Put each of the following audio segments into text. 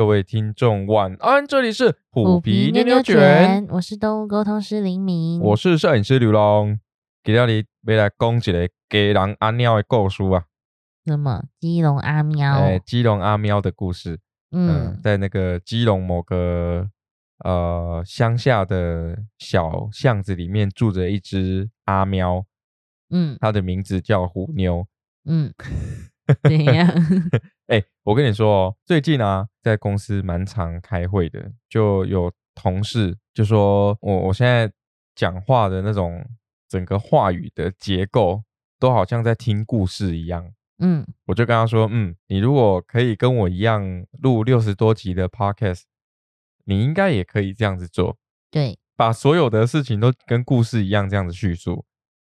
各位听众晚安，这里是虎皮妞妞妞卷，，我是动物沟通师林明。我是摄影师刘龙。今天你要来讲一个给人阿喵的故事啊，那么基隆阿喵？哎、基隆阿喵的故事。嗯，嗯在那个基隆某个呃乡下的小巷子里面住着一只阿喵，嗯它的名字叫虎妞。嗯，怎样？哎、我跟你说哦，最近啊，在公司蛮常开会的，就有同事就说我我现在讲话的那种整个话语的结构，都好像在听故事一样。嗯我就跟他说，嗯，你如果可以跟我一样录六十多集的 podcast，你应该也可以这样子做，对，把所有的事情都跟故事一样这样子叙述。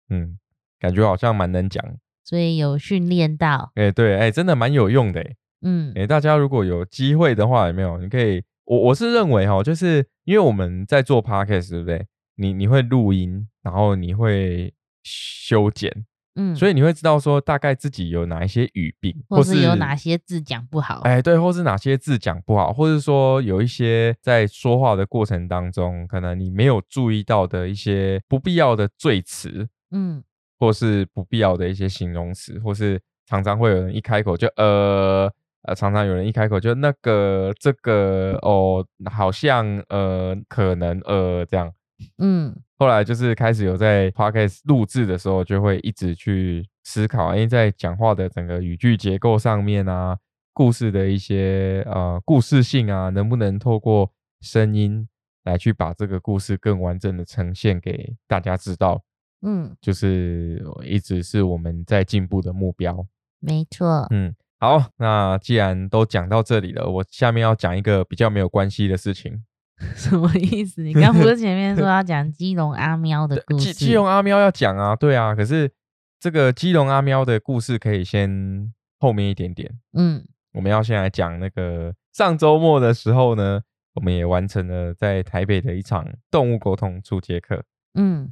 嗯，感觉好像蛮能讲。所以有训练到。哎、对，哎、真的蛮有用的、哎。嗯诶，大家如果有机会的话，有没有？你可以，我我是认为哈，就是因为我们在做 podcast，对不对？你你会录音，然后你会修剪，嗯，所以你会知道说大概自己有哪一些语病，或是有哪些字讲不好。哎，对，或是哪些字讲不好，或是说有一些在说话的过程当中，可能你没有注意到的一些不必要的赘词，嗯或是不必要的一些形容词，或是常常会有人一开口就呃呃，常常有人一开口就那个这个哦，好像呃可能呃这样。嗯后来就是开始有在 podcast 录制的时候，就会一直去思考，因为在讲话的整个语句结构上面啊，故事的一些呃故事性啊，能不能透过声音来去把这个故事更完整的呈现给大家知道。嗯，就是一直是我们在进步的目标。没错。嗯，好，那既然都讲到这里了，我下面要讲一个比较没有关系的事情。什么意思？你刚不是前面说要讲基隆阿喵的故事？基基隆阿喵要讲啊，对啊，可是这个基隆阿喵的故事可以先后面一点点。嗯我们要先来讲那个上周末的时候呢，我们也完成了在台北的一场动物沟通初阶课。嗯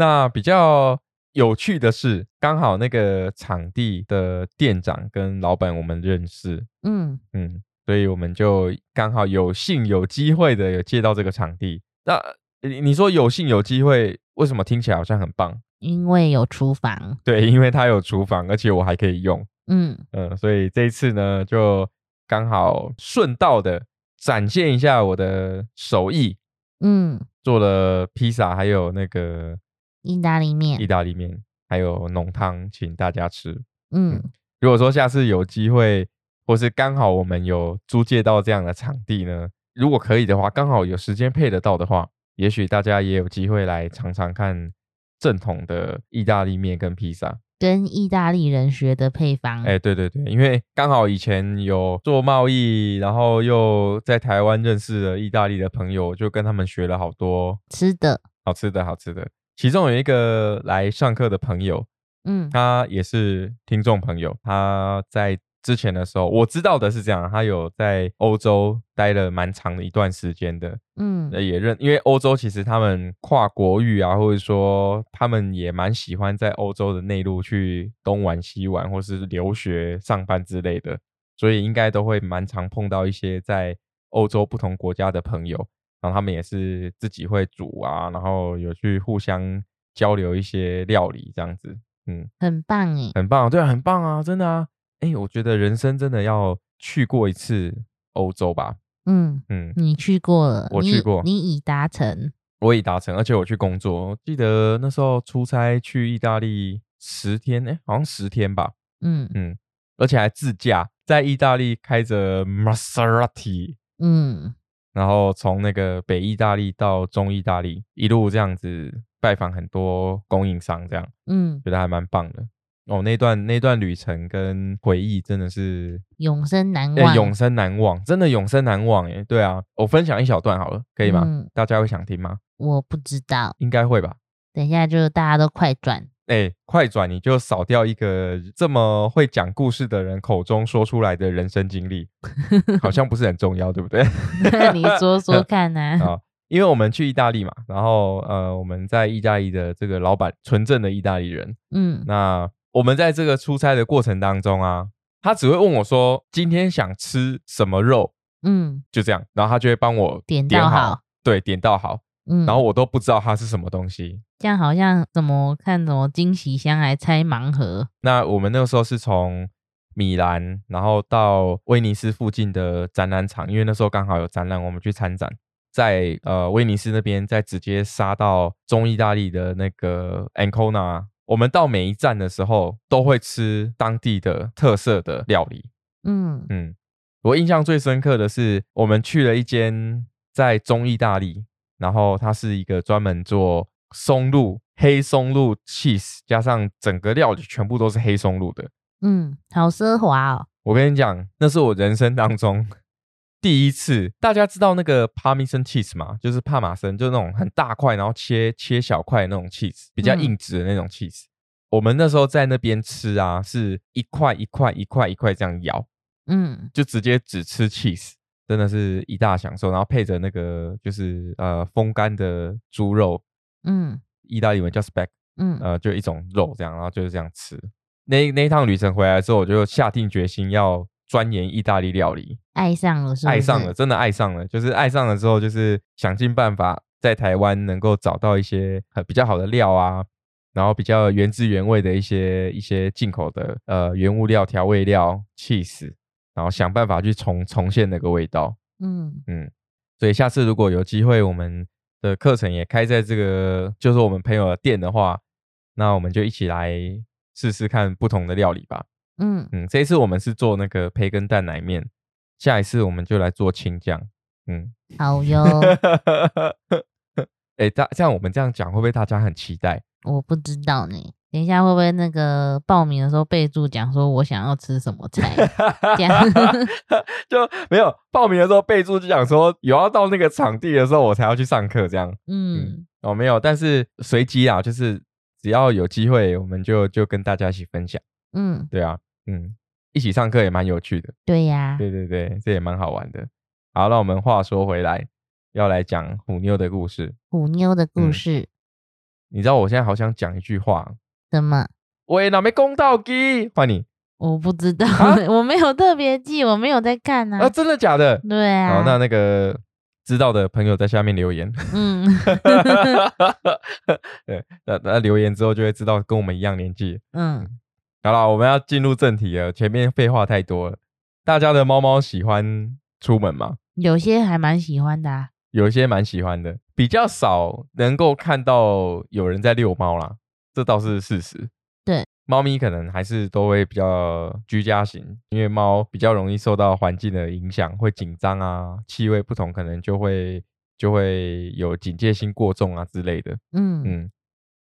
那比较有趣的是，刚好那个场地的店长跟老板我们认识，嗯嗯，所以我们就刚好有幸有机会的有借到这个场地。那你你说有幸有机会，为什么听起来好像很棒？因为有厨房。对，因为它有厨房，而且我还可以用，嗯嗯，所以这一次呢，就刚好顺道的展现一下我的手艺，嗯，做了披萨，还有那个意大利面意。大利面，还有浓汤，请大家吃。嗯如果说下次有机会，或是刚好我们有租借到这样的场地呢，如果可以的话，刚好有时间配得到的话，也许大家也有机会来尝尝看正统的意大利面跟披萨。跟意大利人学的配方。哎、对对对，因为刚好以前有做贸易，然后又在台湾认识了意大利的朋友，就跟他们学了好多吃的。好吃的好吃的。其中有一个来上课的朋友，嗯。他也是听众朋友，他在之前的时候，我知道的是这样，他有在欧洲待了蛮长的一段时间的，嗯。呃也认，因为欧洲其实他们跨国域啊，或者说他们也蛮喜欢在欧洲的内陆去东玩西玩，或是留学、上班之类的，所以应该都会蛮常碰到一些在欧洲不同国家的朋友，然后他们也是自己会煮啊，然后有去互相交流一些料理这样子，嗯。很棒哎。很棒，对啊，很棒啊，真的啊。哎，我觉得人生真的要去过一次欧洲吧。嗯，嗯，你去过了，我去过你已达成。我已达成，而且我去工作。我记得那时候出差去意大利十天，哎，好像十天吧。嗯嗯，而且还自驾在意大利开着 Maserati，嗯然后从那个北意大利到中意大利，一路这样子拜访很多供应商，这样嗯，觉得还蛮棒的。哦，那段那段旅程跟回忆真的是永生难哎、忘。永生难忘，真的永生难忘哎。对啊，我分享一小段好了，可以吗？嗯大家会想听吗？我不知道，应该会吧。等一下就大家都快转。哎、快转你就少掉一个这么会讲故事的人口中说出来的人生经历，好像不是很重要，对不对？那 你说说看呢、啊，因为我们去意大利嘛，然后呃，我们在意大利的这个老板纯正的意大利人，嗯那我们在这个出差的过程当中啊，他只会问我说今天想吃什么肉，嗯，就这样，然后他就会帮我点点到好，对，点到好，嗯，然后我都不知道它是什么东西。这样好像怎么看怎么惊喜箱来拆盲盒，那我们那个时候是从米兰，然后到威尼斯附近的展览场，因为那时候刚好有展览，我们去参展，在呃威尼斯那边，再直接杀到中意大利的那个 Ancona。我们到每一站的时候，都会吃当地的特色的料理。嗯嗯，我印象最深刻的是，我们去了一间在中意大利，然后它是一个专门做松露、黑松露 cheese，加上整个料理全部都是黑松露的。嗯，好奢华哦，我跟你讲，那是我人生当中第一次。大家知道那个 Parmesan cheese 吗？就是帕玛森，就是那种很大块，然后切切小块那种 cheese，比较嗯硬质的那种 cheese。我们那时候在那边吃啊，是一块一块一块一块这样咬，嗯就直接只吃 cheese，真的是一大享受。然后配着那个就是呃风干的猪肉，嗯意大利文叫 speck，嗯呃，就一种肉这样，然后就是这样吃。那那一趟旅程回来之后，我就下定决心要钻研意大利料理，爱上了是不是？爱上了，真的爱上了。就是爱上了之后，就是想尽办法在台湾能够找到一些呃比较好的料啊，然后比较原汁原味的一些一些进口的呃原物料、调味料、cheese，然后想办法去重重现那个味道。嗯嗯，所以下次如果有机会，我们的课程也开在这个就是我们朋友的店的话，那我们就一起来试试看不同的料理吧。嗯，嗯，这一次我们是做那个培根蛋奶面，下一次我们就来做青酱。嗯，好哟，哎、大像我们这样讲，会不会大家很期待？我不知道呢。等一下会不会那个报名的时候备注讲说我想要吃什么菜？这样 就没有报名的时候备注就讲说有要到那个场地的时候我才要去上课这样。嗯哦，没有，但是随机啊，就是只要有机会，我们就就跟大家一起分享。嗯，对啊，嗯，一起上课也蛮有趣的。对呀，对对对，这也蛮好玩的。好，那我们话说回来，要来讲虎妞的故事。虎妞的故嗯事你知道我现在好想讲一句话，什么？喂，哪没公道机？换你我不知道啊，我没有特别记，我没有在看啊，啊。真的假的？对啊，好，那那个知道的朋友在下面留言。嗯 对，那那留言之后就会知道跟我们一样年纪。嗯，好了，我们要进入正题了，前面废话太多了。大家的猫猫喜欢出门吗？有些还蛮喜欢的啊。有一些蛮喜欢的，比较少能够看到有人在遛猫啦，这倒是事实。对，猫咪可能还是都会比较居家型，因为猫比较容易受到环境的影响，会紧张啊，气味不同可能就会就会有警戒心过重啊之类的。嗯嗯，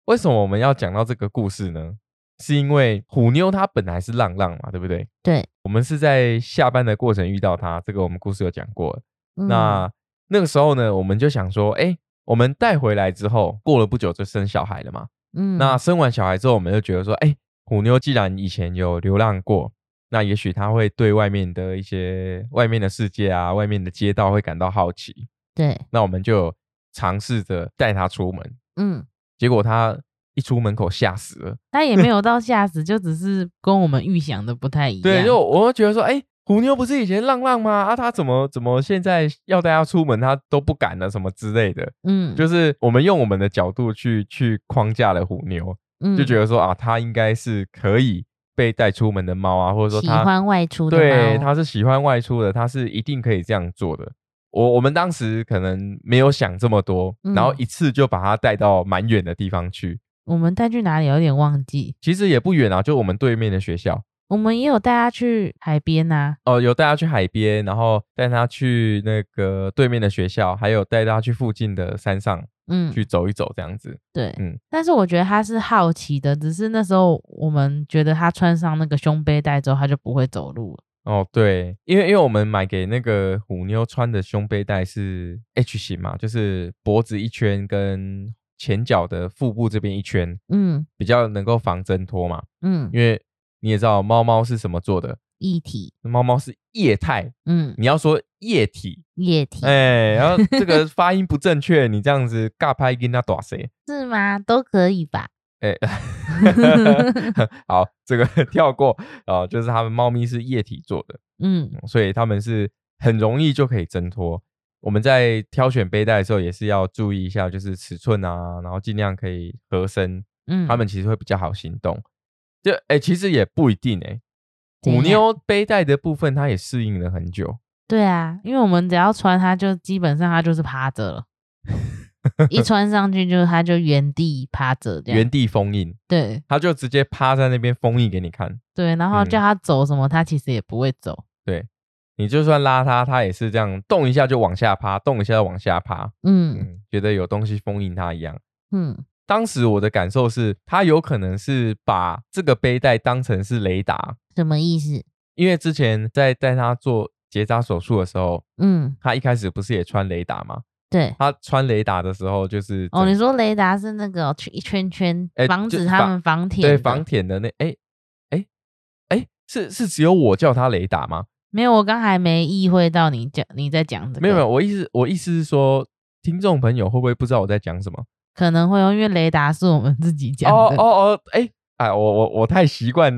为什么我们要讲到这个故事呢？是因为虎妞它本来是浪浪嘛，对不对？对，我们是在下班的过程遇到它，这个我们故事有讲过。嗯那那个时候呢，我们就想说，哎，我们带回来之后，过了不久就生小孩了嘛。嗯那生完小孩之后，我们就觉得说，哎，虎妞既然以前有流浪过，那也许她会对外面的一些外面的世界啊，外面的街道会感到好奇。对，那我们就尝试着带她出门，嗯，结果她一出门口吓死了。他也没 有到吓死，就只是跟我们预想的不太一样。对，就我会觉得说，哎，虎妞不是以前浪浪吗？啊，他怎么怎么现在要带它出门，它都不敢了，什么之类的。嗯，就是我们用我们的角度去去框架了虎妞，就觉得得说啊，它应该是可以被带出门的猫啊，或者说它喜欢外出的对猫它是喜欢外出的，它是一定可以这样做的。我我们当时可能没有想这么多，然后嗯一次就把它带到蛮远的地方去。我们带去哪里有点忘记。其实也不远啊，就我们对面的学校。我们也有带他去海边呐、哦，有带他去海边，然后带他去那个对面的学校，还有带他去附近的山上嗯，去走一走，这样子。对，嗯但是我觉得他是好奇的，只是那时候我们觉得他穿上那个胸背带之后，他就不会走路了。哦，对，因为因为我们买给那个虎妞穿的胸背带是 H 型嘛，就是脖子一圈跟前脚的腹部这边一圈，嗯比较能够防挣脱嘛。嗯，因为你也知道猫猫是什么做的，液体，猫猫是液态，嗯，你要说液体，液体、哎，然后这个发音不正确，你这样子 尬拍跟他打谁？是吗？都可以吧？哎，好，这个 跳过啊、就是它们猫咪是液体做的，嗯所以他们是很容易就可以挣脱。我们在挑选背带的时候，也是要注意一下，就是尺寸啊，然后尽量可以合身，嗯，他们其实会比较好行动。就哎、其实也不一定哎、虎妞背带的部分，它也适应了很久。对啊，因为我们只要穿它，就基本上它就是趴着了，一穿上去就它就原地趴着这样。原地封印，对它就直接趴在那边封印给你看。对，然后嗯叫它走什么，它其实也不会走。对你就算拉它，它也是这样动一下就往下趴，动一下就往下趴。嗯嗯，觉得有东西封印它一样。嗯当时我的感受是，他有可能是把这个背带当成是雷达，什么意思？因为之前在带他做结扎手术的时候，嗯，他一开始不是也穿雷达吗？对。他穿雷达的时候就是哦，你说雷达是那个圈一圈圈哎，防止他们防舔的对防舔的那哎哎哎，是是只有我叫他雷达吗？没有，我刚还没意会到你讲你在讲什么，没有没有，我意思我意思是说，听众朋友会不会不知道我在讲什么？可能会用，因为雷达是我们自己讲哦的。哦哦哦，哎哎，我我我太习惯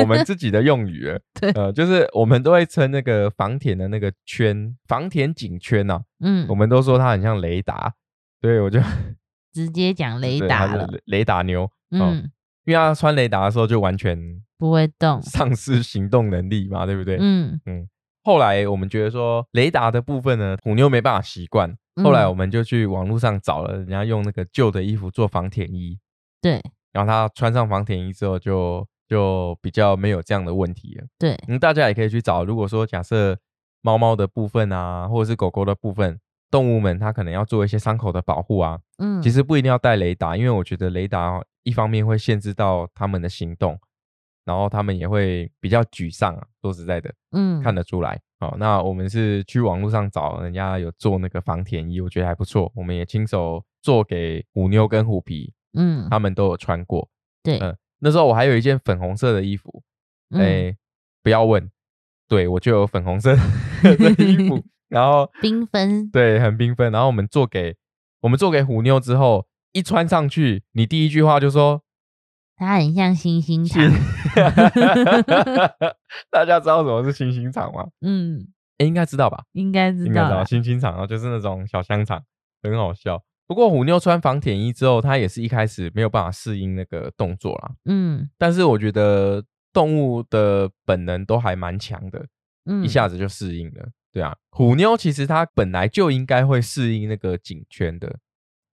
我们自己的用语了。对呃，就是我们都会称那个防田的那个圈，防舔颈圈呐、嗯我，们都说它很像雷达，所以我就 直接讲雷达了。雷雷达妞，嗯，因为他穿雷达的时候就完全不会动。丧失行动能力嘛，对不对？嗯嗯后来我们觉得说雷达的部分呢，虎妞没办法习惯，后来嗯。我们就去网络上找了人家用那个旧的衣服做防舔衣，对。然后他穿上防舔衣之后就就比较没有这样的问题了。对，嗯，大家也可以去找，如果说假设猫猫的部分啊，或者是狗狗的部分，动物们它可能要做一些伤口的保护啊，嗯，其实不一定要带雷达，因为我觉得雷达一方面会限制到它们的行动，然后他们也会比较沮丧啊。说实在的，嗯看得出来。好，那我们是去网络上找人家有做那个防舔衣，我觉得还不错。我们也亲手做给虎妞跟虎皮，嗯他们都有穿过。对，嗯，那时候我还有一件粉红色的衣服，嗯哎、不要问，对我就有粉红色 的衣服，然后缤纷，对很缤纷，然后我们做给我们做给虎妞之后，一穿上去，你第一句话就说它很像星星是糖。大家知道什么是星星肠吗？嗯，诶应该知道吧？应该知应该知道。星星肠啊，就是那种小香肠，很好笑。不过虎妞穿防舔衣之后，它也是一开始没有办法适应那个动作啦。嗯但是我觉得动物的本能都还蛮强的，嗯，一下子就适应了。对啊，虎妞其实它本来就应该会适应那个颈圈的，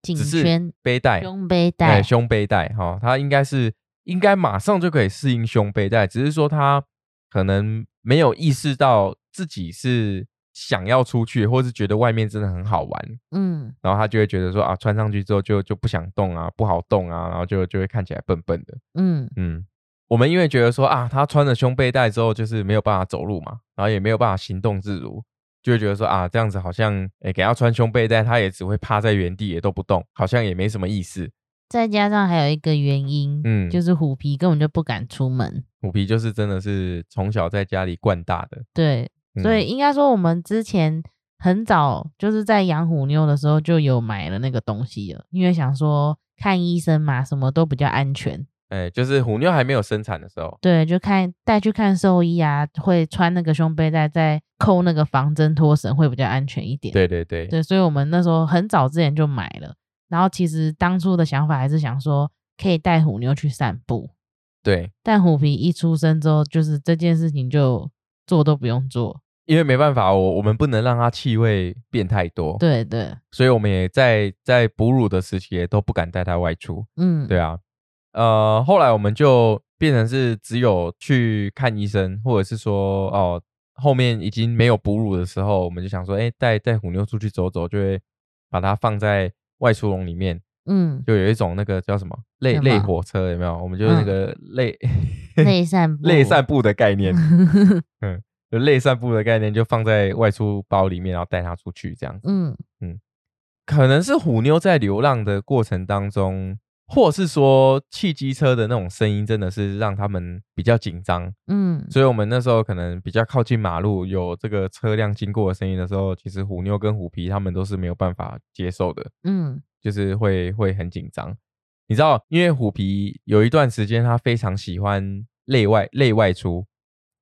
颈只是圈、背带，胸背带对带。胸背带哈，它应该是应该马上就可以适应胸背带，只是说它可能没有意识到自己是想要出去，或是觉得外面真的很好玩，嗯然后他就会觉得说啊，穿上去之后就就不想动啊，不好动啊，然后就就会看起来笨笨的。嗯嗯，我们因为觉得说啊，他穿了胸背带之后就是没有办法走路嘛，然后也没有办法行动自如，就会觉得说啊，这样子好像诶给他穿胸背带，他也只会趴在原地也都不动，好像也没什么意思。再加上还有一个原因，嗯就是虎皮根本就不敢出门。虎皮就是真的是从小在家里惯大的，对，所以嗯应该说我们之前很早就是在养虎妞的时候就有买了那个东西了，因为想说看医生嘛，什么都比较安全。哎，就是虎妞还没有生产的时候，对，就看带去看兽医啊，会穿那个胸背带，再扣那个防针脱绳，会比较安全一点。对对对，对，所以我们那时候很早之前就买了。然后其实当初的想法还是想说，可以带虎妞去散步。对，但虎皮一出生之后，就是这件事情就做都不用做。因为没办法，我我们不能让它气味变太多，对对，所以我们也在在哺乳的时期也都不敢带它外出。嗯，对啊，呃，后来我们就变成是只有去看医生，或者是说哦，后面已经没有哺乳的时候，我们就想说，哎，带带虎妞出去走走，就会把它放在外出笼里面，嗯，就有一种那个叫什么类什么？类火车，有没有？我们就是那嗯。个类 类散步，类散步的概念，嗯，就类散步的概念，就放在外出包里面，然后带它出去这样子。嗯可能是虎妞在流浪的过程当中，或是说汽机车的那种声音，真的是让他们比较紧张。嗯所以我们那时候可能比较靠近马路，有这个车辆经过的声音的时候，其实虎妞跟虎皮他们都是没有办法接受的，嗯就是会会很紧张。你知道，因为虎皮有一段时间他非常喜欢内外内外出、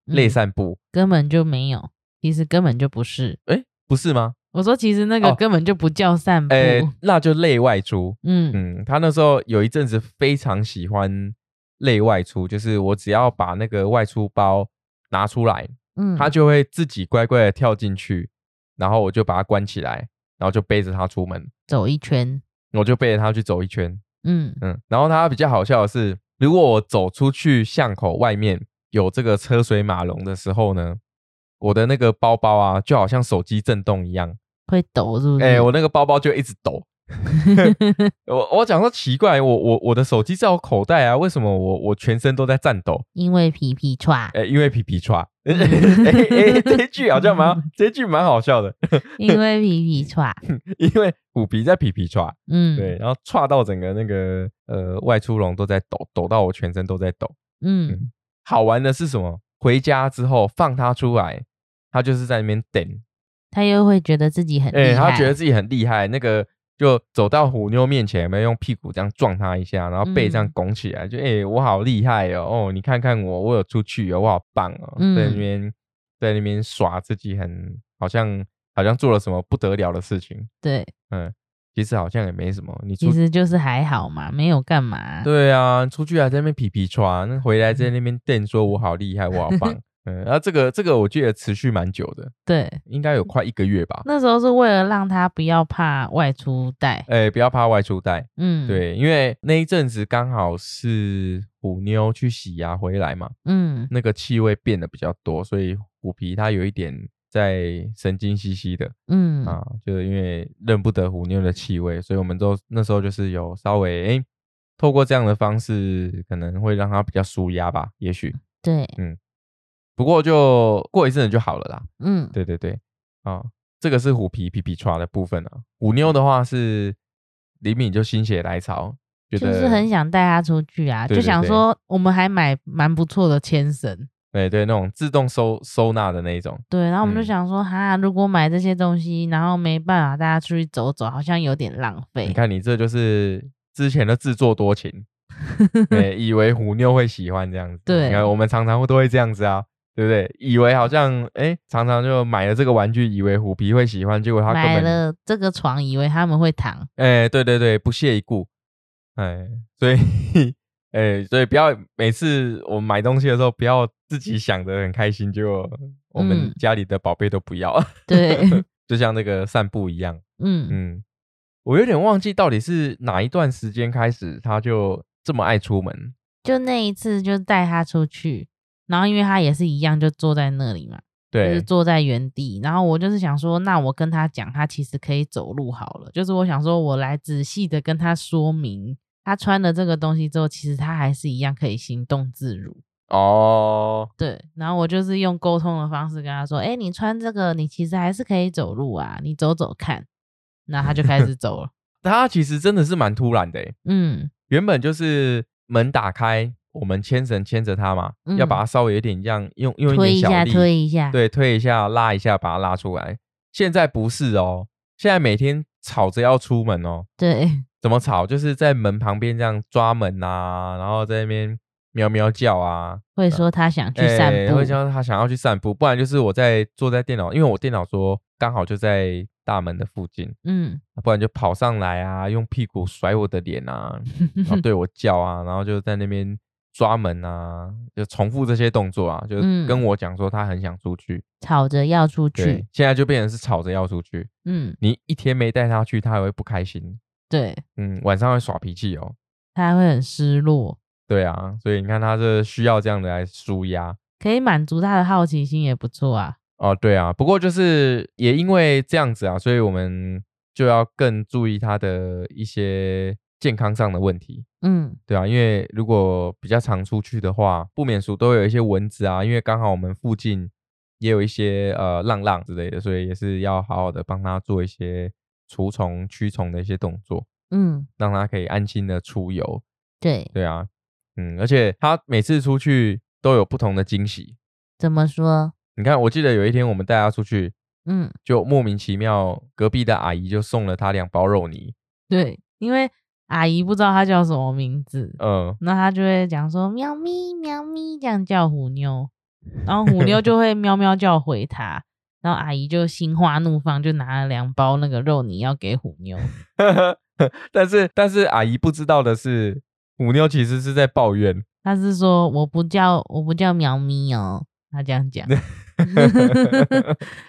内嗯散步，根本就没有。其实根本就不是。哎，不是吗？我说其实那个哦根本就不叫散步。哎，那就内外出。嗯嗯，他那时候有一阵子非常喜欢内外出，就是我只要把那个外出包拿出来，嗯，他就会自己乖乖的跳进去，然后我就把它关起来，然后就背着它出门，走一圈。我就背着它去走一圈。嗯嗯，然后它比较好笑的是，如果我走出去巷口外面有这个车水马龙的时候呢，我的那个包包啊，就好像手机震动一样，会抖是不是？哎、我那个包包就一直抖。我我讲说奇怪，我我我的手机在我口袋啊，为什么我我全身都在颤抖？因为皮皮叉，哎、因为皮皮叉。哎哎，这一句好像蛮，这一句蛮好笑的，因为皮皮叉。因为虎皮在皮皮叉，嗯，对，，然后叉到整个那个呃外出笼都在抖，抖到我全身都在抖。嗯好玩的是什么？回家之后放它出来，它就是在那边等，他又会觉得自己很哎、厉害。他觉得自己很厉害，那个就走到虎妞面前，有没有用屁股这样撞他一下，然后背这样嗯拱起来，就哎、我好厉害哦，哦，你看看我，我有出去哦，我好棒哦，嗯在那边在那边耍自己很好像好像做了什么不得了的事情，对，嗯，其实好像也没什么，你出其实就是还好嘛，没有干嘛。对啊，出去还在那边皮皮穿，回来在那边瞪说我好厉害，我好棒，嗯，然后这个这个我记得持续蛮久的，对，应该有快一个月吧。那时候是为了让他不要怕外出带。哎、不要怕外出带，嗯，，对，因为那一阵子刚好是虎妞去洗牙回来嘛，嗯那个气味变得比较多，所以虎皮它有一点在神经兮兮的嗯啊，就是因为认不得虎妞的气味，所以我们都那时候就是有稍微哎、透过这样的方式，可能会让它比较舒压吧，也许。对，不过就过一阵子就好了啦。嗯对对对，啊，这个是虎皮皮皮抓的部分啊。虎妞的话是李敏就心血来潮，觉得就是很想带她出去啊，就对对对想说我们还买蛮不错的牵绳。对对那种自动收收纳的那一种。对，然后我们就嗯想说，哈，如果买这些东西，然后没办法带她出去走走，好像有点浪费。你看你这就是之前的自作多情，对，以为虎妞会喜欢这样子。对你看我们常常都会这样子啊。对不对？以为好像哎，常常就买了这个玩具，以为虎皮会喜欢，结果他根买了这个床，以为他们会躺。哎，对对对，不屑一顾，哎，所以 哎，所以不要每次我们买东西的时候，不要自己想的很开心，结果我们嗯家里的宝贝都不要，对，就像那个散步一样。嗯，嗯，我有点忘记到底是哪一段时间开始，他就这么爱出门。就那一次就带他出去，然后因为他也是一样，就坐在那里嘛，就是对，坐在原地。然后我就是想说，那我跟他讲，他其实可以走路好了。就是我想说，我来仔细的跟他说明，他穿了这个东西之后，其实他还是一样可以行动自如。哦，对，然后我就是用沟通的方式跟他说：“哎，你穿这个，你其实还是可以走路啊，你走走看。”那他就开始走了。他其实真的是蛮突然的诶，嗯原本就是门打开，我们牵绳牵着它嘛，要把它稍微有点这样用用一推一下，点小力，推一下。对，推一下，拉一下，把它拉出来。现在不是哦，现在每天吵着要出门哦。对怎么吵？就是在门旁边这样抓门啊，然后在那边喵喵叫啊，会说他想去散步。哎会说他想要去散步，不然就是我在坐在电脑，因为我电脑桌刚好就在大门的附近，嗯，不然就跑上来啊，用屁股甩我的脸啊，然后对我叫啊，然后就在那边抓门啊，就重复这些动作啊，就嗯跟我讲说他很想出去。吵着要出对去。，现在就变成是吵着要出去，嗯，你一天没带他去，他还会不开心，对，嗯，晚上会耍脾气哦。他会很失落，对啊，所以你看他这需要这样的来舒压。可以满足他的好奇心也不错啊。哦，对啊，不过就是也因为这样子啊，所以我们就要更注意他的一些健康上的问题，嗯对啊，因为如果比较常出去的话，不免俗都会有一些蚊子啊，因为刚好我们附近也有一些呃浪浪之类的，所以也是要好好的帮他做一些除虫驱虫的一些动作，嗯，让他可以安心的出游。对，对啊，嗯，而且他每次出去都有不同的惊喜。怎么说？你看，我记得有一天我们带他出去，嗯，就莫名其妙，隔壁的阿姨就送了他两包肉泥。对，因为阿姨不知道它叫什么名字，嗯，那它就会讲说喵咪喵咪这样叫虎妞，然后虎妞就会喵喵叫回它。然后阿姨就心花怒放，就拿了两包那个肉泥要给虎妞。但是但是阿姨不知道的是，虎妞其实是在抱怨。她是说我不叫我不叫喵咪哦，她这样讲。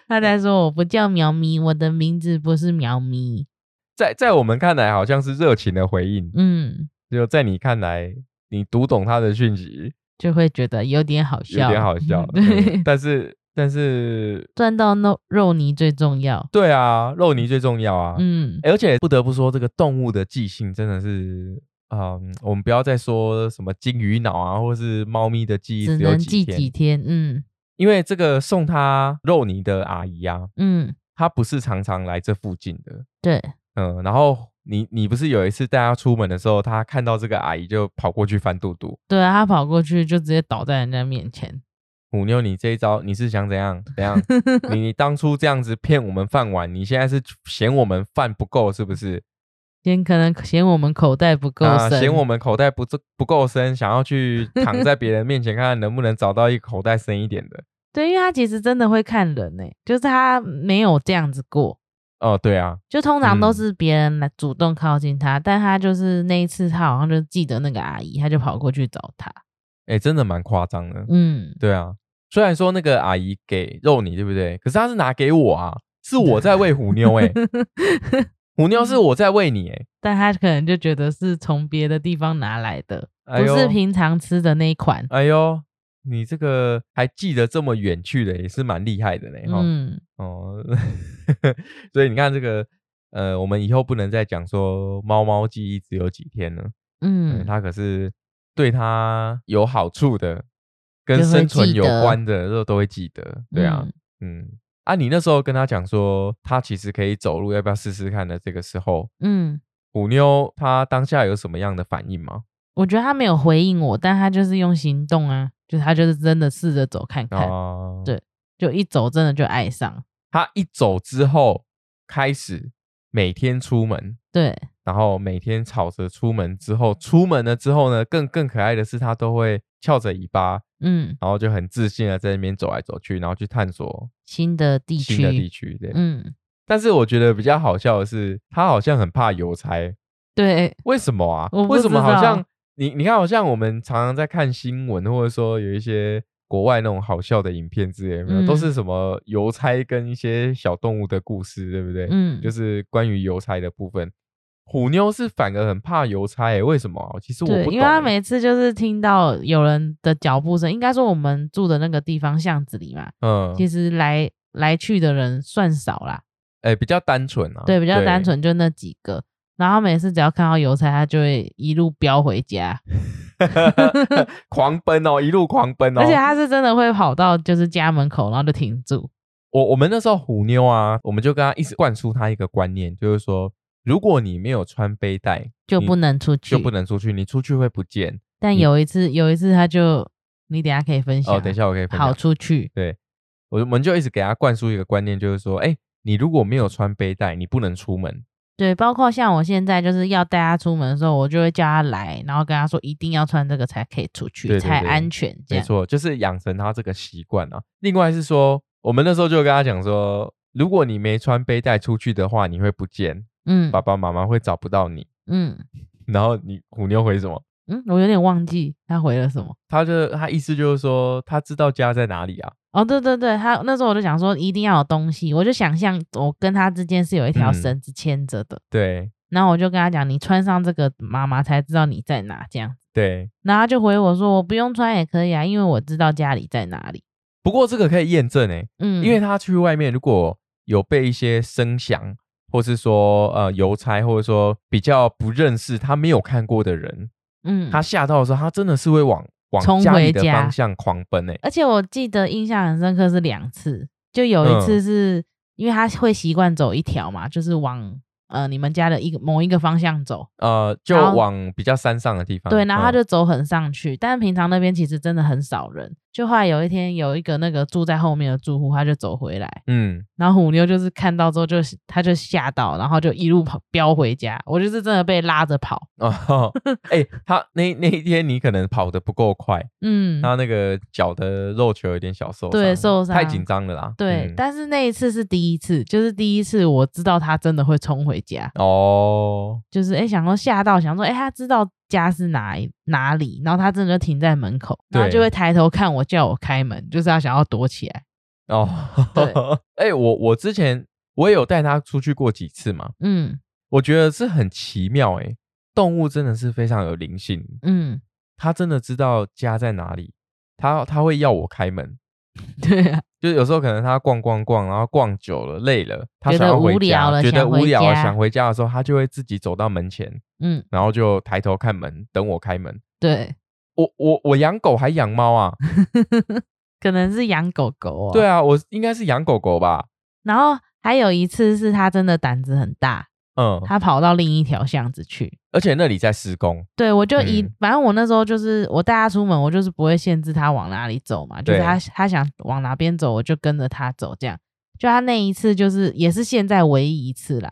他在说我不叫苗咪，我的名字不是苗咪。在在我们看来好像是热情的回应，嗯，就在你看来，你读懂他的讯息，就会觉得有点好笑，有点好笑。对，但是但是赚到肉肉泥最重要。对啊，肉泥最重要啊。嗯，而且不得不说，这个动物的记性真的是嗯，我们不要再说什么金鱼脑啊，或是猫咪的记忆只有记几天。嗯，因为这个送他肉泥的阿姨啊，嗯，她不是常常来这附近的。对。嗯，然后你你不是有一次带他出门的时候，他看到这个阿姨就跑过去翻肚肚。对啊，他跑过去就直接倒在人家面前。虎妞，你这一招你是想怎样？怎样？你 你当初这样子骗我们饭碗，你现在是嫌我们饭不够是不是？嫌可能嫌我们口袋不够深，嫌我们口袋不不够深，想要去 躺在别人面前看看能不能找到一个口袋深一点的。对，因为他其实真的会看人呢，就是他没有这样子过。哦，对啊，就通常都是别人来主动靠近他，但他就是那一次，他好像就记得那个阿姨，他就跑过去找他。哎，真的蛮夸张的。嗯，对啊，虽然说那个阿姨给肉你，对不对？可是他是拿给我啊，是我在喂虎妞，哎，虎妞是我在喂你，哎，但他可能就觉得是从别的地方拿来的，不是平常吃的那一款。哎呦。你这个还记得这么远去的，也是蛮厉害的嘞，哈。嗯。哦，所以你看这个，呃，我们以后不能再讲说猫猫记忆只有几天了。嗯。它可是对它有好处的，跟生存有关的，都都会记得。对啊。嗯。啊，你那时候跟他讲说，它其实可以走路，要不要试试看的？这个时候，嗯，虎妞它当下有什么样的反应吗？我觉得他没有回应我，但他就是用行动啊。就他就是真的试着走看看，对，就一走真的就爱上。他一走之后开始每天出门，对，然后每天吵着出门之后，出门了之后呢，更更可爱的是他都会翘着尾巴，嗯，然后就很自信的在那边走来走去，然后去探索新的地区，新的地区，对，嗯。但是我觉得比较好笑的是，他好像很怕邮差，对，为什么啊？为什么好像？你你看，好像我们常常在看新闻，或者说有一些国外那种好笑的影片之类，没有都是什么邮差跟一些小动物的故事，对不对？嗯，就是关于邮差的部分。虎妞是反而很怕邮差，哎，为什么？其实我不懂，因为他每次就是听到有人的脚步声，应该说我们住的那个地方巷子里嘛，嗯，其实来来去的人算少啦，哎，比较单纯啊，对，比较单纯，就那几个。然后每次只要看到邮差，他就会一路飙回家，狂奔哦，一路狂奔哦。而且他是真的会跑到就是家门口，然后就停住。我我们那时候虎妞啊，我们就跟他一直灌输他一个观念，就是说，如果你没有穿背带，就不能出去，就不能出去，你出去会不见。但有一次，有一次他就，你等下可以分享。哦，等一下我可以跑出去。对，我我们就一直给他灌输一个观念，就是说，哎，你如果没有穿背带，你不能出门。对，包括像我现在就是要带他出门的时候，我就会叫他来，然后跟他说一定要穿这个才可以出去，才安全。没错，就是养成他这个习惯啊。另外是说，我们那时候就跟他讲说，如果你没穿背带出去的话，你会不见，嗯，爸爸妈妈会找不到你，嗯。然后你虎妞回什么？嗯，我有点忘记他回了什么。他就他意思就是说，他知道家在哪里啊。哦，对对对，他那时候我就想说，一定要有东西，我就想象我跟他之间是有一条绳子牵着的。对，然后我就跟他讲，你穿上这个，妈妈才知道你在哪，这样。对，然后他就回我说，我不用穿也可以啊，因为我知道家里在哪里。不过这个可以验证诶，嗯，因为他去外面如果有被一些声响，或是说呃邮差，或者说比较不认识他没有看过的人，嗯，他吓到的时候，他真的是会往。往家里的方向狂奔诶！而且我记得印象很深刻是两次，就有一次是因为他会习惯走一条嘛，就是往呃你们家的一个某一个方向走，呃，就然后往比较山上的地方。对，然后他嗯就走很上去，但是平常那边其实真的很少人。就后来有一天，有一个那个住在后面的住户，他就走回来，嗯，然后虎妞就是看到之后就他就吓到，然后就一路跑飙回家。我就是真的被拉着跑，哦，哎、他那那一天你可能跑得不够快，嗯，他那个脚的肉球有点小受伤，对受伤太紧张了啦。对。嗯但是那一次是第一次，就是第一次我知道他真的会冲回家，哦，就是哎想说吓到，想说哎他知道家是哪哪里，然后他真的就停在门口，然后就会抬头看我，叫我开门，就是他想要躲起来。哦，对。哎、我我之前我也有带他出去过几次嘛，嗯。我觉得是很奇妙哎、动物真的是非常有灵性，嗯，它真的知道家在哪里，它它会要我开门。对啊，就是有时候可能他逛逛逛，然后逛久了累了，他想要回家，觉得无聊想回家的时候，他就会自己走到门前，嗯然后就抬头看门，等我开门。对，我我我养狗还养猫啊？可能是养狗狗哦。对啊，我应该是养狗狗吧？然后还有一次是他真的胆子很大，嗯，他跑到另一条巷子去。而且那里在施工，对，我就以、嗯反正我那时候就是我带他出门，我就是不会限制他往哪里走嘛，就是他他想往哪边走，我就跟着他走，这样。就他那一次就是也是现在唯一一次啦，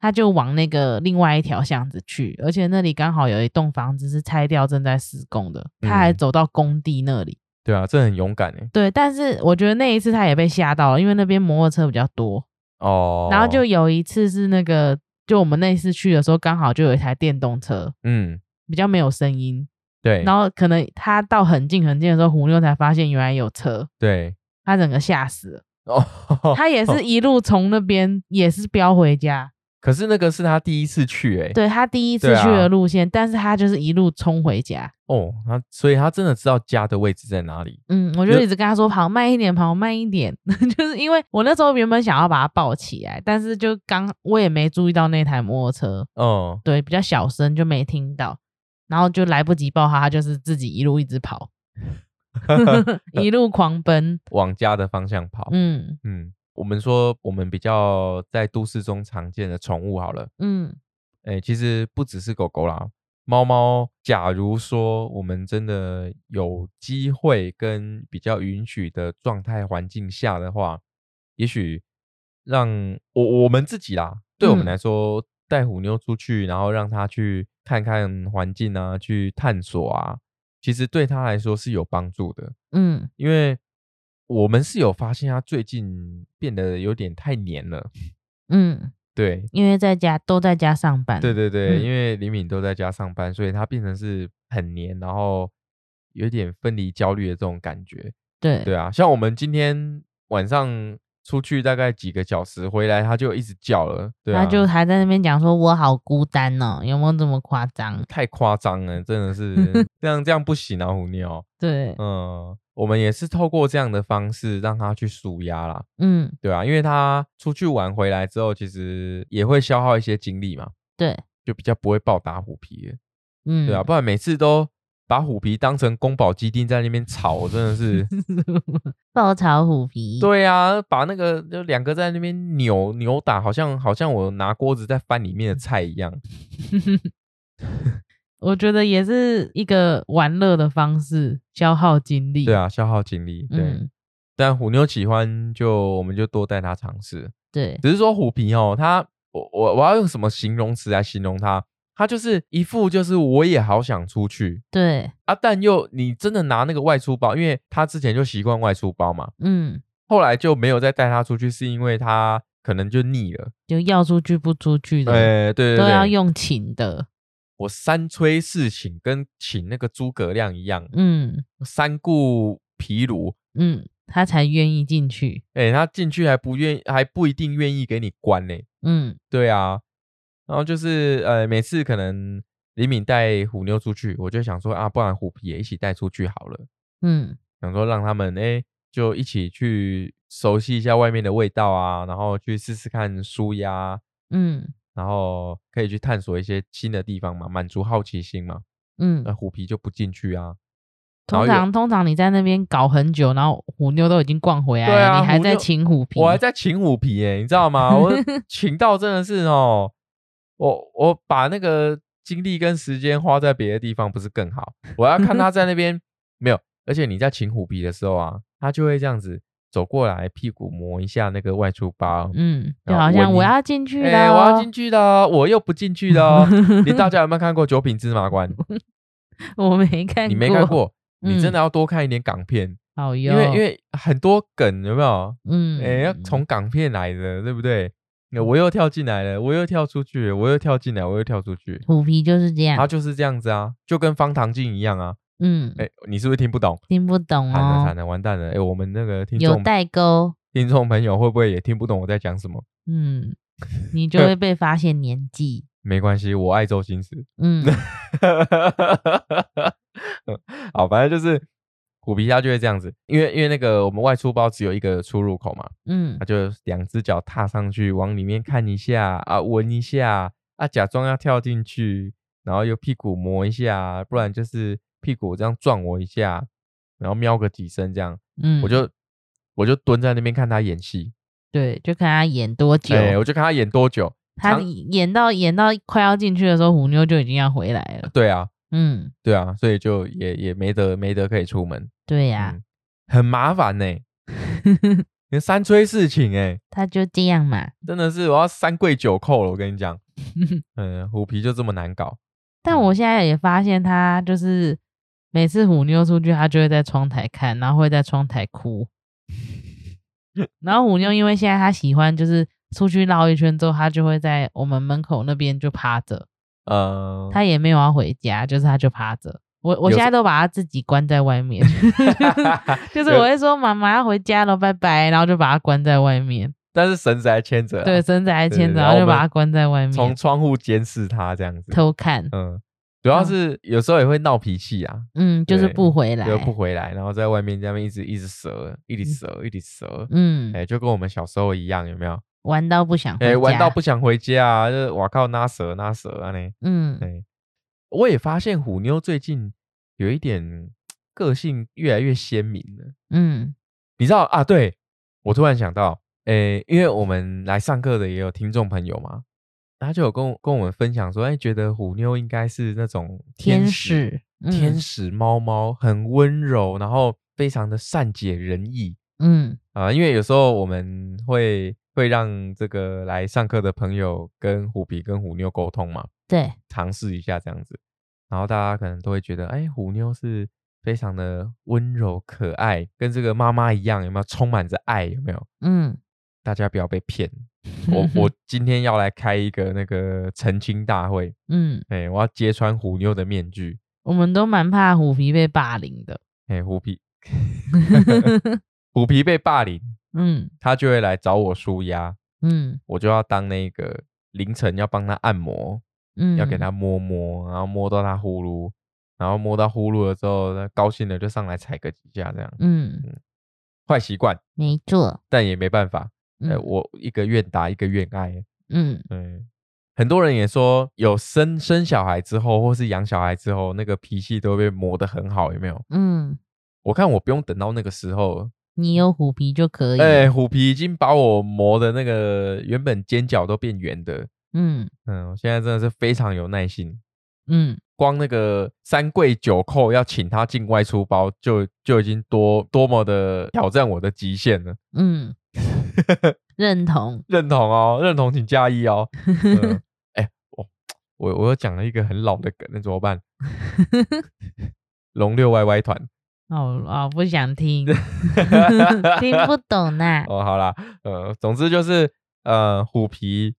他就往那个另外一条巷子去，而且那里刚好有一栋房子是拆掉正在施工的，他还嗯走到工地那里。对啊，这很勇敢哎。对，但是我觉得那一次他也被吓到了，因为那边摩托车比较多，哦，然后就有一次是那个，就我们那次去的时候，刚好就有一台电动车，嗯，比较没有声音，对，然后可能他到很近很近的时候，虎妞才发现原来有车，对。他整个吓死了。哦，他也是 一路从那边也是飙回家，可是那个是他第一次去哎。对他第一次去的路线，但是他就是一路冲回家。哦，他所以他真的知道家的位置在哪里。嗯，我就一直跟他说跑慢一点，跑慢一点，就是因为我那时候原本想要把他抱起来，但是就刚我也没注意到那台摩托车，嗯，对，比较小声就没听到，然后就来不及抱他，他就是自己一路一直跑，一路狂奔。往家的方向跑。嗯嗯，我们说我们比较在都市中常见的宠物好了，嗯哎、其实不只是狗狗啦，猫猫。假如说我们真的有机会跟比较允许的状态环境下的话，也许让我我们自己啦，对我们嗯来说，带虎妞出去，然后让它去看看环境啊，去探索啊，其实对它来说是有帮助的。嗯因为我们是有发现他最近变得有点太黏了，嗯，对，因为在家都在家上班。对对对，嗯因为李敏都在家上班，所以他变成是很黏，然后有点分离焦虑的这种感觉。对对啊，像我们今天晚上出去大概几个小时回来，他就一直叫了，对啊，他就还在那边讲说：“我好孤单哦，有没有这么夸张太夸张了，真的是 这样这样不行啊，虎妞。？”对，嗯，我们也是透过这样的方式让他去舒压啦。嗯，对啊，因为他出去玩回来之后，其实也会消耗一些精力嘛，对，就比较不会暴打虎皮了，嗯，对啊，不然每次都把虎皮当成宫保鸡丁在那边炒，我真的是，爆炒虎皮。对啊，把那个就两个在那边扭扭打，好像好像我拿锅子在翻里面的菜一样，我觉得也是一个玩乐的方式，消耗精力。对，啊，消耗精力，对。嗯，但虎妞喜欢就我们就多带它尝试，对，只是说虎皮哦，它我我我要用什么形容词来形容它？它就是一副就是我也好想出去，对，啊，但又你真的拿那个外出包，因为他之前就习惯外出包嘛，嗯，后来就没有再带他出去，是因为他可能就腻了。就要出去不出去的，哎、对对对，都要用请的。我三催四请，跟请那个诸葛亮一样，嗯三顾疲儒。嗯，他才愿意进去。哎、他进去还不愿，还不一定愿意给你关呢、嗯对啊，然后就是呃，每次可能李敏带虎妞出去，我就想说啊，不然虎皮也一起带出去好了。嗯想说让他们哎、就一起去熟悉一下外面的味道啊，然后去试试看舒压，嗯然后可以去探索一些新的地方嘛，满足好奇心嘛。嗯那，虎皮就不进去啊，通常通常你在那边搞很久，然后虎妞都已经逛回来了，啊你还在请虎皮。我还在请虎皮耶、你知道吗？我 请到真的是哦，我我把那个精力跟时间花在别的地方，不是更好？我要看他在那边没有，而且你在请虎皮的时候啊，他就会这样子走过来，屁股磨一下那个外出包，嗯，就好像我要进去哎、了，我要进去的哦，我又不进去的哦。你大家有没有看过《九品芝麻官》？我没看过，你没看，过，你真嗯的要多看一点港片，好哟，因为因为很多梗有没有？嗯，哎、要从港片来的，对不对？那我又跳进来了，我又跳出去了，我又跳进来，我又跳出去，虎皮就是这样，它就是这样子啊，就跟方唐镜一样啊。嗯，哎、你是不是听不懂？听不懂哦惨了惨，了，完蛋了！哎、我们那个听众有代沟，听众朋友会不会也听不懂我在讲什么？嗯，你就会被发现年纪，没关系，我爱周星驰。嗯 好，反正就是虎皮虾就会这样子，因为因为那个我们外出包只有一个出入口嘛，嗯他就两只脚踏上去，往里面看一下啊，闻一下啊，假装要跳进去，然后又屁股磨一下，不然就是屁股这样撞我一下，然后喵个几声这样，嗯，我就我就蹲在那边看他演戏，对，就看他演多久，对、我就看他演多久。他演到演到快要进去的时候，虎妞就已经要回来了，对啊，嗯，对啊，所以就也也没得没得可以出门，对呀、嗯很麻烦呢、你三催四请哎、他就这样嘛，真的是我要三跪九叩了，我跟你讲，嗯，虎皮就这么难搞，但我现在也发现他就是每次虎妞出去，他就会在窗台看，然后会在窗台哭。然后虎妞因为现在他喜欢，就是出去绕一圈之后，他就会在我们门口那边就趴着，呃，他也没有要回家，就是他就趴着。我我现在都把他自己关在外面，就是我会说妈妈要回家了，拜拜，然后就把他关在外面。但是绳子还牵着啊，对，绳子还牵着，然后就把他关在外面从窗户监视他这样子，偷看。嗯，主要嗯是有时候也会闹脾气啊，嗯，就是不回来。就不回来，然后在外面这样一直一直折，一直折，一直折，嗯，哎，就跟我们小时候一样，有没有？玩到不想回哎，家。玩到不想回家啊，就是我靠，拉蛇拉蛇啊呢。嗯对，我也发现虎妞最近有一点个性越来越鲜明了。嗯你知道啊？对我突然想到，诶，因为我们来上课的也有听众朋友嘛，他就有跟我跟我们分享说，哎，觉得虎妞应该是那种天使天使猫猫，很温柔，然后非常的善解人意嗯啊、因为有时候我们会会让这个来上课的朋友跟虎皮跟虎妞沟通嘛，对，尝试一下这样子，然后大家可能都会觉得，哎，虎妞是非常的温柔可爱，跟这个妈妈一样，有没有充满着爱？有没有？嗯大家不要被骗。我我今天要来开一个那个澄清大会，嗯，哎，我要揭穿虎妞的面具。我们都蛮怕虎皮被霸凌的。哎，虎皮 虎皮被霸凌，嗯。他就会来找我舒压，嗯。我就要当那个凌晨要帮他按摩，嗯，要给他摸摸，然后摸到他呼噜，然后摸到呼噜了之后，他高兴了就上来踩个几下，这样嗯，坏习惯，没错。但也没办法，呃，嗯我一个愿打一个愿挨，嗯。嗯，很多人也说有生生小孩之后，或是养小孩之后，那个脾气都会被磨得很好，有没有？嗯，我看我不用等到那个时候，你有虎皮就可以。哎、虎皮已经把我磨的那个原本尖角都变圆的，嗯嗯，我现在真的是非常有耐心。嗯光那个三跪九叩要请他进外出包，就就已经多多么的挑战我的极限了。嗯，认同。认同哦，认同请加一哦。嗯哎、我我我又讲了一个很老的梗，那怎么办？龙六 YY 团哦哦，不想听，听不懂呐。哦，好啦，呃，总之就是呃，虎皮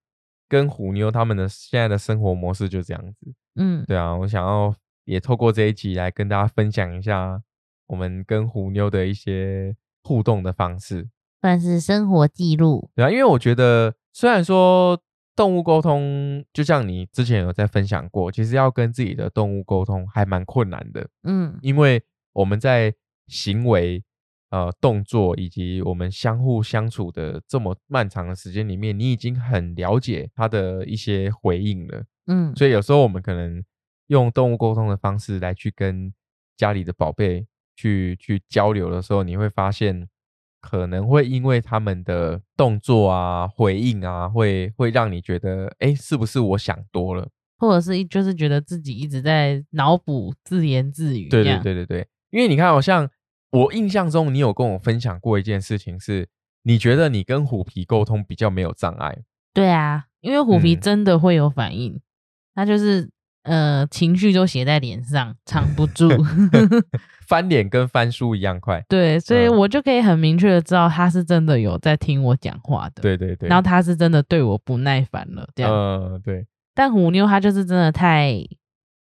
跟虎妞他们的现在的生活模式就这样子。嗯对啊，我想要也透过这一集来跟大家分享一下我们跟虎妞的一些互动的方式。算是生活记录。对啊，因为我觉得虽然说动物沟通，就像你之前有在分享过，其实要跟自己的动物沟通还蛮困难的，嗯因为我们在行为、呃动作以及我们相互相处的这么漫长的时间里面，你已经很了解他的一些回应了。嗯所以有时候我们可能用动物沟通的方式来去跟家里的宝贝去去交流的时候，你会发现可能会因为他们的动作啊、回应啊，会会让你觉得，哎，是不是我想多了？或者是就是觉得自己一直在脑补自言自语。对对对对对，因为你看，好像我印象中，你有跟我分享过一件事情，是你觉得你跟虎皮沟通比较没有障碍。对啊，因为虎皮嗯真的会有反应，他就是呃情绪都写在脸上，藏不住。翻脸跟翻书一样快。对，所以嗯我就可以很明确的知道他是真的有在听我讲话的。，对对对，然后他是真的对我不耐烦了，这样。呃，对，但虎妞她就是真的太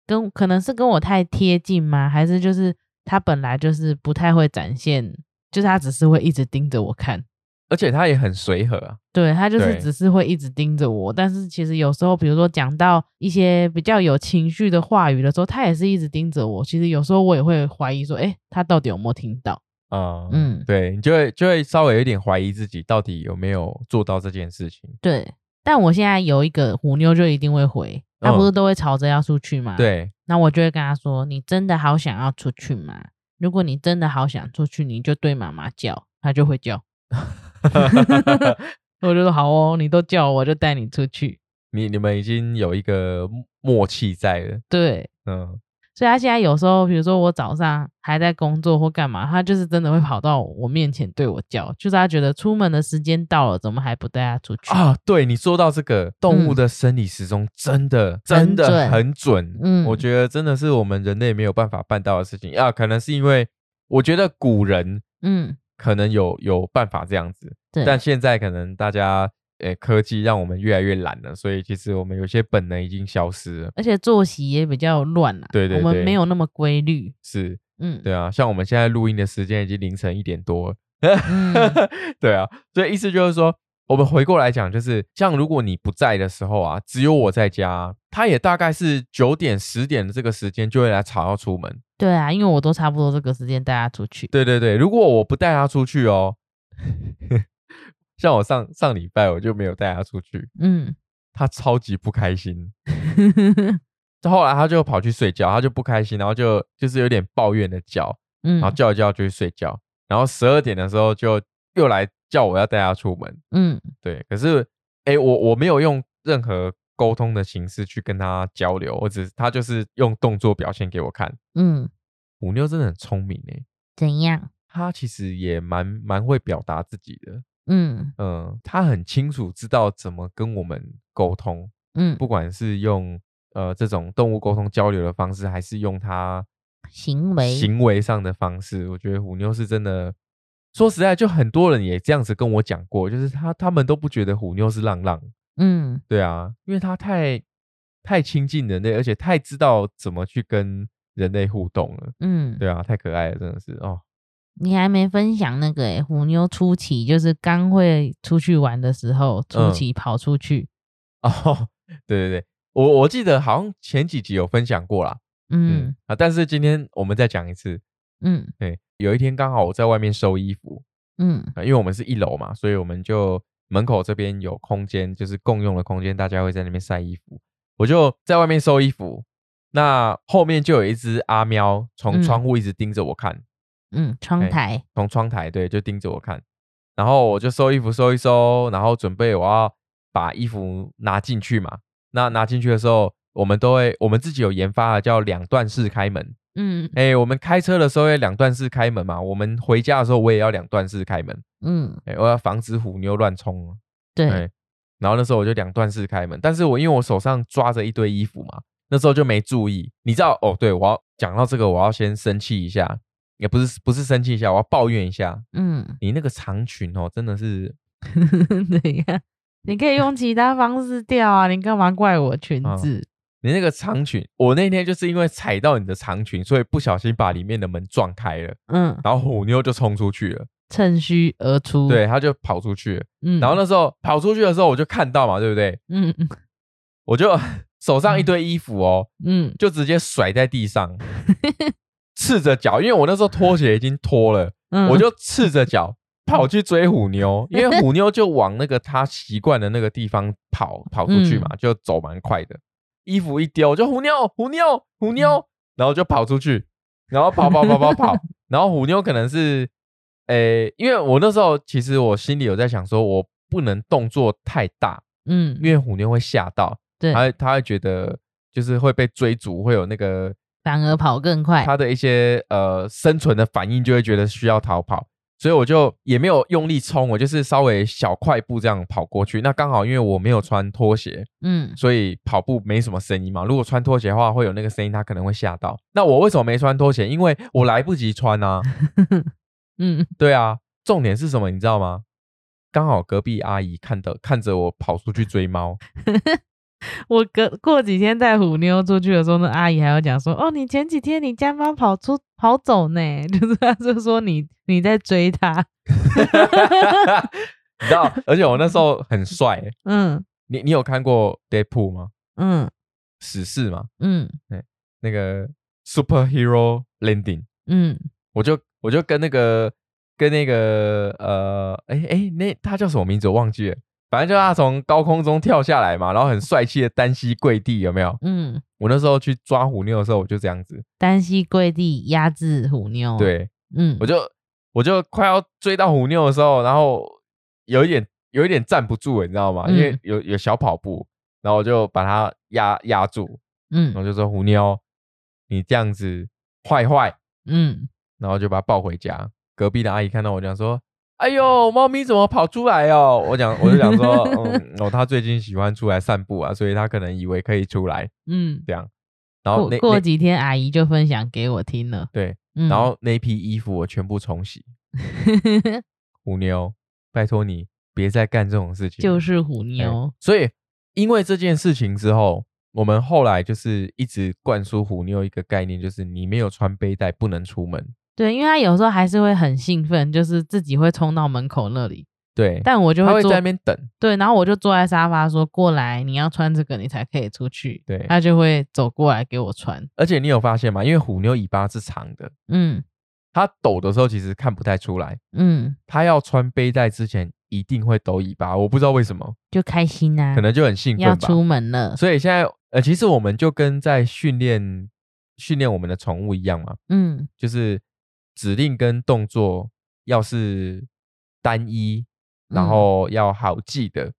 跟可能是跟我太贴近吗？还是就是她本来就是不太会展现，就是他只是会一直盯着我看。而且他也很随和啊。对他就是只是会一直盯着我，但是其实有时候，比如说讲到一些比较有情绪的话语的时候，他也是一直盯着我。其实有时候我也会怀疑说，哎，他到底有没有听到？啊，嗯对你就会就会稍微有点怀疑自己到底有没有做到这件事情。对，但我现在有一个虎妞就一定会回，她不嗯是都会吵着要出去吗？，对，那我就会跟他说：“你真的好想要出去吗？如果你真的好想出去，你就对妈妈叫，他就会叫。”我就说：“好哦，你都叫我，我就带你出去。你你们已经有一个默契在了。”对，嗯，所以他现在有时候，比如说我早上还在工作或干嘛，他就是真的会跑到我面前对我叫，就是他觉得出门的时间到了，怎么还不带他出去？啊，对你说到这个动物嗯的生理时钟，真的、真的很准很准。嗯我觉得真的是我们人类没有办法办到的事情啊。可能是因为我觉得古人嗯，可能有有办法这样子，但现在可能大家诶、科技让我们越来越懒了，所以其实我们有些本能已经消失了。而且作息也比较乱了，我们对对对没有那么规律。是，嗯，对啊，像我们现在录音的时间已经凌晨一点多了。嗯 对啊，所以意思就是说，我们回过来讲，就是像如果你不在的时候啊，只有我在家，他也大概是九点十点的这个时间就会来吵要出门。对啊，因为我都差不多这个时间带他出去。对对对，如果我不带他出去哦，像我上上礼拜我就没有带他出去，嗯，他超级不开心。就后来他就跑去睡觉，他就不开心，然后就就是有点抱怨的叫，嗯然后叫一叫就去睡觉，然后十二点的时候就又来叫我要带他出门。嗯对，可是哎，我我没有用任何沟通的形式去跟他交流，我只是他就是用动作表现给我看。嗯，虎妞真的很聪明哎，怎样？他其实也蛮蛮会表达自己的，嗯嗯，他很清楚知道怎么跟我们沟通，嗯，不管是用呃这种动物沟通交流的方式，还是用他行为，行为上的方式，我觉得虎妞是真的。说实在，就很多人也这样子跟我讲过，就是他他们都不觉得虎妞是浪浪，嗯对啊，因为他太太亲近人类，而且太知道怎么去跟人类互动了，嗯，对啊，太可爱了，真的是哦。你还没分享那个诶，虎妞初期就是刚会出去玩的时候，初嗯。期跑出去，哦，对对对，我我记得好像前几集有分享过啦，嗯嗯啊，但是今天我们再讲一次。嗯。对，有一天刚好我在外面收衣服，嗯啊，因为我们是一楼嘛，所以我们就门口这边有空间，就是共用的空间，大家会在那边晒衣服。我就在外面收衣服，那后面就有一只阿喵从嗯。窗户一直盯着我看，嗯，窗哎台，从窗台对，就盯着我看。然后我就收衣服收一收，然后准备我要把衣服拿进去嘛。那拿进去的时候，我们都会，我们自己有研发的叫两段式开门。嗯哎，我们开车的时候要两段式开门嘛，我们回家的时候我也要两段式开门。嗯，哎，我要防止虎妞乱冲。对，哎，然后那时候我就两段式开门，但是我因为我手上抓着一堆衣服嘛，那时候就没注意。你知道哦，对我要讲到这个，我要先生气一下，也不是不是生气一下，我要抱怨一下。嗯，你那个长裙哦，真的是 对呀，你可以用其他方式掉啊，你干嘛怪我裙啊子？你那个长裙，我那天就是因为踩到你的长裙，所以不小心把里面的门撞开了，嗯，然后虎妞就冲出去了，趁虚而出，，对，他就跑出去了。嗯，然后那时候跑出去的时候，我就看到嘛，对不对？嗯嗯我就 手上一堆衣服哦，嗯就直接甩在地上，赤着脚，因为我那时候拖鞋已经脱了，嗯，我就赤着脚跑去追虎妞，因为虎妞就往那个她习惯的那个地方跑跑出去嘛，嗯就走蛮快的。衣服一丢，我就虎妞虎妞虎妞，然后就跑出去，然后跑跑跑跑跑，然后虎妞可能是诶，因为我那时候其实我心里有在想说，我不能动作太大，嗯。因，为虎妞会吓到，对，他他会觉得就是会被追逐，会有那个反而跑更快。他的一些呃生存的反应，就会觉得需要逃跑，所以我就也没有用力冲，我就是稍微小快步这样跑过去。那刚好因为我没有穿拖鞋，嗯所以跑步没什么声音嘛。如果穿拖鞋的话，会有那个声音，他可能会吓到。那我为什么没穿拖鞋？因为我来不及穿啊。嗯，对啊，重点是什么？你知道吗？刚好隔壁阿姨看到看着我跑出去追猫，我隔过几天带虎妞出去的时候，那阿姨还要讲说：“哦，你前几天你家猫跑出跑走呢，就是她就说你你在追它。你知道？而且我那时候很帅欸、”嗯你你有看过 Deadpool 吗？嗯死侍吗？嗯那个 Superhero Landing，嗯，我就我就跟那个跟那个呃，哎哎，那他叫什么名字我忘记了，反正就他从高空中跳下来嘛，然后很帅气的单膝跪地，有没有？嗯，我那时候去抓虎妞的时候，我就这样子，单膝跪地压制虎妞。，对嗯我就我就快要追到虎妞的时候，然后有一点有一点站不住了，你知道吗？因为嗯有有小跑步，然后我就把它压压住，然嗯后就说虎妞，你这样子坏坏。嗯，然后就把它抱回家。隔壁的阿姨看到我这样说：“哎呦，猫咪怎么跑出来哦？”我讲 我就讲说：“嗯，哦，它最近喜欢出来散步啊，所以它可能以为可以出来嗯，这样。”然后过几天阿姨就分享给我听了。对，嗯，然后那批衣服我全部重洗。虎妞，拜托你别再干这种事情。就是虎哎妞。所以因为这件事情之后，我们后来就是一直灌输虎妞一个概念，就是你没有穿背带不能出门。对，因为他有时候还是会很兴奋，就是自己会冲到门口那里，对，但我就会坐他会在那边等。对，然后我就坐在沙发说过来，你要穿这个你才可以出去。对他就会走过来给我穿。而且你有发现吗？因为虎妞尾巴是长的，嗯它抖的时候其实看不太出来。嗯，它要穿背带之前一定会抖尾巴，我不知道为什么，就开心啊、可能就很兴要奋吧。出门了。所以现在呃，其实我们就跟在训练训练我们的宠物一样嘛，嗯就是指令跟动作要是单一，然嗯。后要好记的，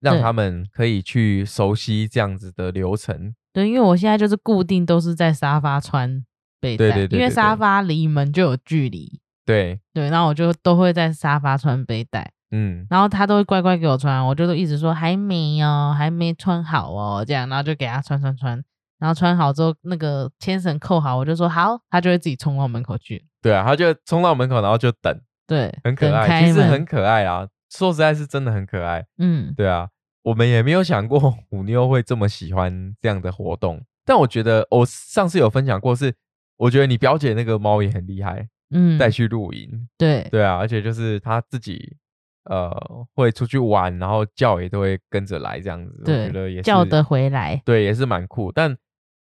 让他们可以去熟悉这样子的流程。对，因为我现在就是固定都是在沙发穿背带，对对对对因为沙发离门就有距离。对，对，然后我就都会在沙发穿背带，嗯，然后他都会乖乖给我穿，我就都一直说还没哦，还没穿好哦，这样，然后就给他穿穿穿，然后穿好之后那个牵绳扣好，我就说好，他就会自己冲到门口去。对啊，他就冲到门口，然后就等，对，很可爱，其实很可爱啊。说实在是真的很可爱，嗯对啊，我们也没有想过虎妞会这么喜欢这样的活动。但我觉得我上次有分享过是，我觉得你表姐那个猫也很厉害，嗯，带去露营，对对啊，而且就是她自己呃会出去玩，然后叫也都会跟着来这样子，我觉得也是，叫得回来。对，也是蛮酷。但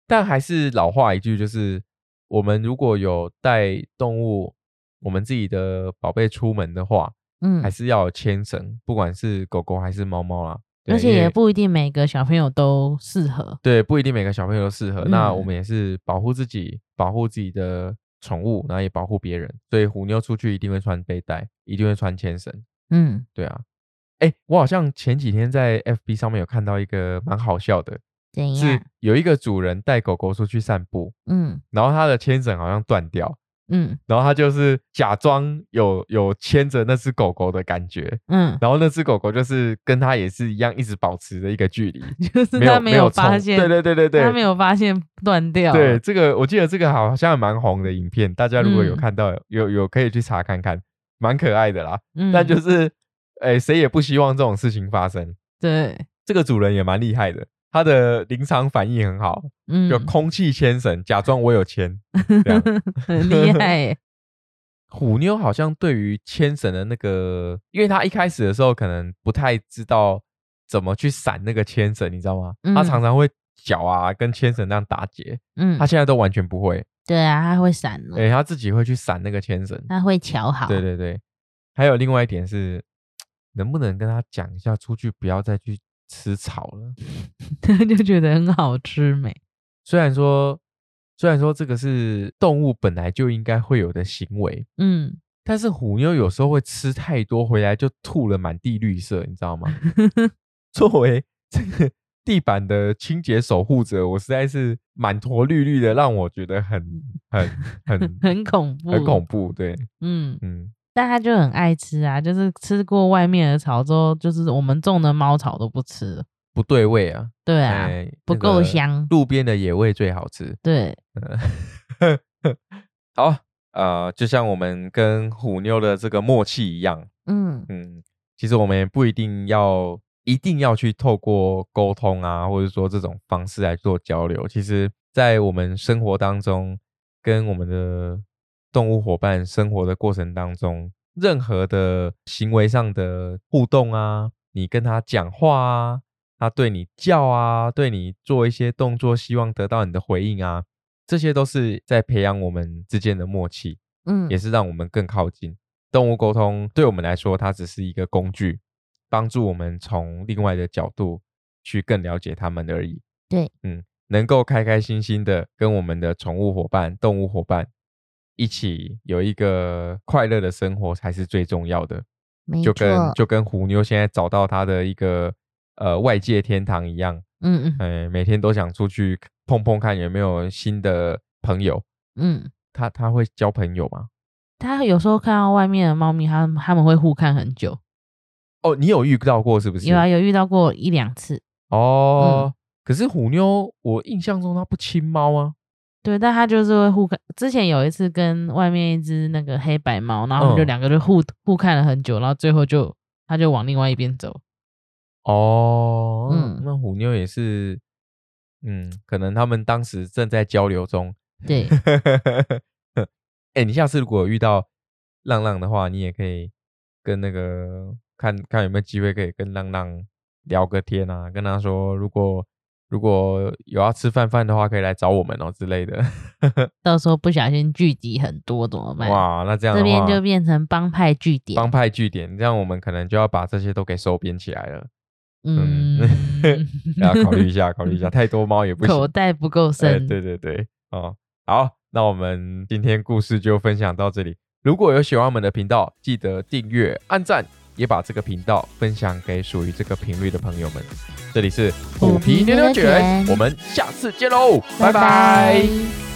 但还是老话一句，就是我们如果有带动物，我们自己的宝贝出门的话，嗯还，是要有牵绳，不管是狗狗还是猫猫啦。而且也不一定每个小朋友都适合。对，不一定每个小朋友都适合。那我嗯们也是保护自己，保护自己的宠物，然后也保护别人。所以虎妞出去一定会穿背带，一定会穿牵绳。嗯，对啊，哎，我好像前几天在 FB 上面有看到一个蛮好笑的，是怎样？有一个主人带狗狗出去散步，嗯然后他的牵绳好像断掉，嗯然后他就是假装有有牵着那只狗狗的感觉，嗯，然后那只狗狗就是跟他也是一样，一直保持着一个距离，就是没有他没有冲发现，对对对对对，他没有发现断掉。对，这个我记得这个好像蛮红的影片，大家如果有嗯看到，有有可以去查看看，蛮可爱的啦。嗯，但就是，哎，谁也不希望这种事情发生。对，这个主人也蛮厉害的，他的临场反应很好，嗯，就空气牵绳，假装我有牵。这样 很厉 害耶。虎妞好像对于牵绳的那个，因为他一开始的时候可能不太知道怎么去闪那个牵绳，你知道吗？他嗯常常会脚啊跟牵绳那样打结，嗯他，现在都完全不会，对啊，他会闪了，哎、他自己会去闪那个牵绳。他会瞧好。对对对，还有另外一点是，能不能跟他讲一下，出去不要再去吃草了？他就觉得很好吃没？虽然说，虽然说这个是动物本来就应该会有的行为，嗯但是虎妞有时候会吃太多，回来就吐了满地绿色，你知道吗？作为这个地板的清洁守护者，我实在是满坨绿绿的，让我觉得很很很 很恐怖，很恐怖。对，嗯，嗯，但他就很爱吃啊，就是吃过外面的草之后，就是我们种的猫草都不吃了。不对味啊，对啊，哎不那个够香路边的野味最好吃。对，呃 好，呃，就像我们跟虎妞的这个默契一样，嗯嗯，其实我们也不一定要一定要去透过沟通啊，或者说这种方式来做交流。其实，在我们生活当中，跟我们的动物伙伴生活的过程当中，任何的行为上的互动啊，你跟它讲话啊，它对你叫啊，对你做一些动作，希望得到你的回应啊，这些都是在培养我们之间的默契。嗯也是让我们更靠近。动物沟通对我们来说，它只是一个工具，帮助我们从另外的角度去更了解它们而已。对，嗯，能够开开心心的跟我们的宠物伙伴、动物伙伴一起有一个快乐的生活，才是最重要的。就跟，就跟虎妞现在找到她的一个呃外界天堂一样，嗯嗯嗯、每天都想出去碰碰看有没有新的朋友。嗯，他他会交朋友吗？他有时候看到外面的猫咪，他们他们会互看很久，哦，你有遇到过是不是？有啊，有遇到过一两次，哦，可是虎妞，我印象中它不亲猫啊。对，但他就是会互看。之前有一次跟外面一只那个黑白猫，然后我们就嗯两个就互互看了很久，然后最后就他就往另外一边走。哦，嗯嗯，那虎妞也是，嗯，可能他们当时正在交流中。对，哎、你下次如果遇到浪浪的话，你也可以跟那个看看有没有机会可以跟浪浪聊个天啊，跟他说，如果如果有要吃饭饭的话，可以来找我们哦之类的。到时候不小心聚集很多怎么办？哇，那这样的这边就变成帮派据点。帮派据点，这样我们可能就要把这些都给收编起来了。嗯，大家考虑一下，考虑一下，太多猫也不行。口袋不够哎，深。对对对，哦，好，那我们今天故事就分享到这里。如果有喜欢我们的频道，记得订阅、按赞，也把这个频道分享给属于这个频率的朋友们。这里是虎皮牛牛卷，我们下次见喽，拜拜。